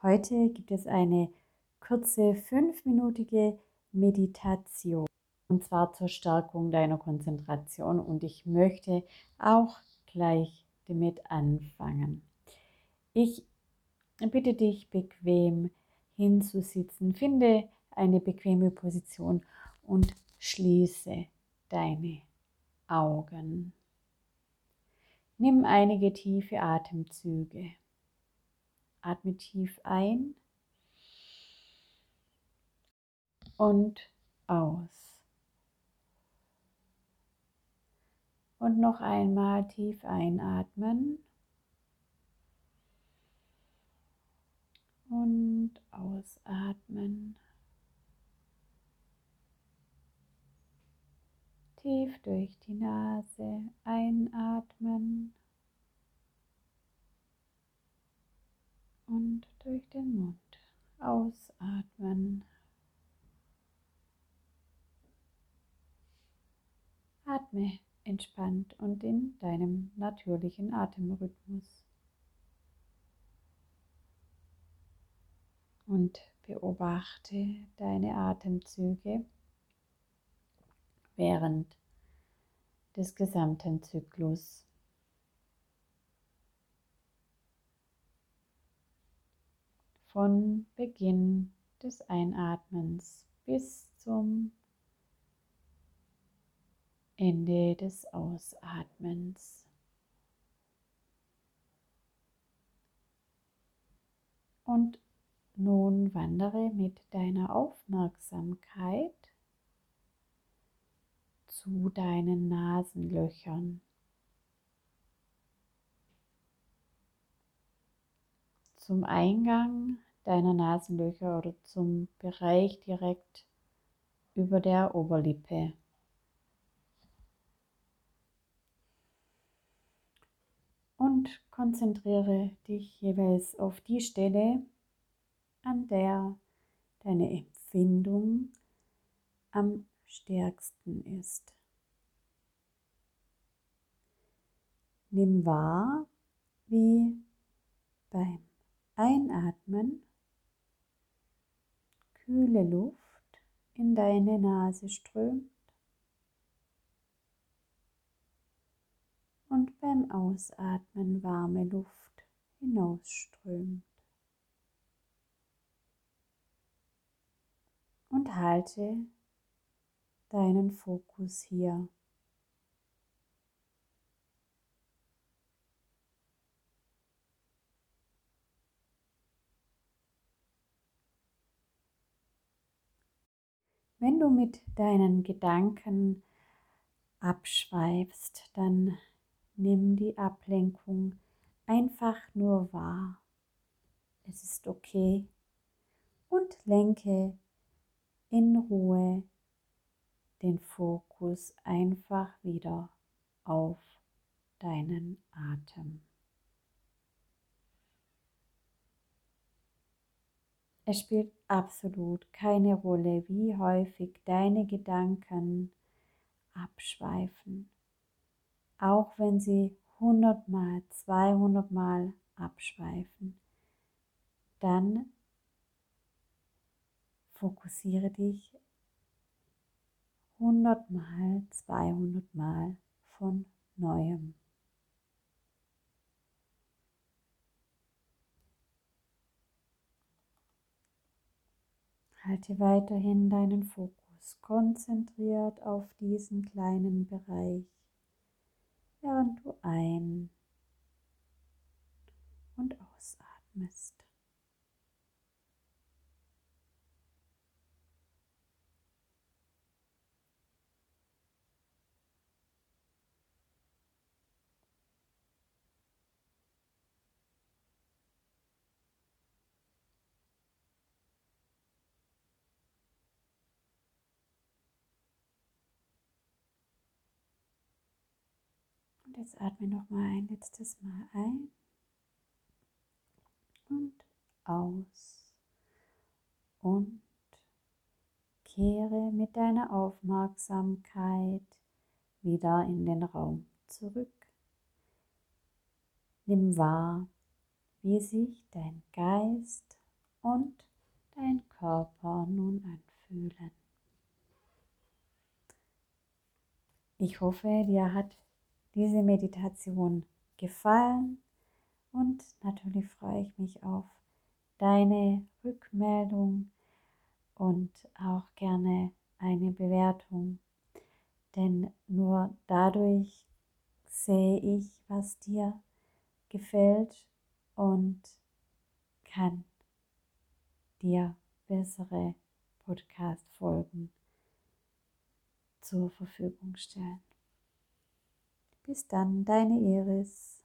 Heute gibt es eine kurze fünfminütige Meditation und zwar zur Stärkung deiner Konzentration und ich möchte auch gleich damit anfangen. Ich bitte dich bequem hinzusitzen, finde eine bequeme Position und schließe deine Augen. Nimm einige tiefe Atemzüge. Atme tief ein und aus. Und noch einmal tief einatmen und ausatmen. Tief durch die Nase einatmen und durch den Mund ausatmen. Atme entspannt und in deinem natürlichen Atemrhythmus. Und beobachte deine Atemzüge während des gesamten Zyklus. Von Beginn des Einatmens bis zum Ende des Ausatmens. Und nun wandere mit deiner Aufmerksamkeit zu deinen Nasenlöchern. Zum Eingang deiner Nasenlöcher oder zum Bereich direkt über der Oberlippe. Und konzentriere dich jeweils auf die Stelle, an der deine Empfindung am stärksten ist. Nimm wahr, wie beim Einatmen kühle Luft in deine Nase strömt und beim Ausatmen warme Luft hinausströmt. Und halte deinen Fokus hier. Wenn du mit deinen Gedanken abschweifst, dann nimm die Ablenkung einfach nur wahr. Es ist okay und lenke in Ruhe den Fokus einfach wieder auf deinen Atem. Es spielt absolut keine Rolle, wie häufig deine Gedanken abschweifen, auch wenn sie 100 mal, 200 mal abschweifen. Dann fokussiere dich 100 mal, 200 mal von neuem. Halte weiterhin deinen Fokus konzentriert auf diesen kleinen Bereich, während du ein- und ausatmest. Jetzt atme noch mal ein letztes Mal ein und aus und kehre mit deiner Aufmerksamkeit wieder in den Raum zurück. Nimm wahr, wie sich dein Geist und dein Körper nun anfühlen. Ich hoffe, dir hat diese Meditation gefallen und natürlich freue ich mich auf deine Rückmeldung und auch gerne eine Bewertung, denn nur dadurch sehe ich, was dir gefällt und kann dir bessere Podcast-Folgen zur Verfügung stellen. Bis dann, deine Iris.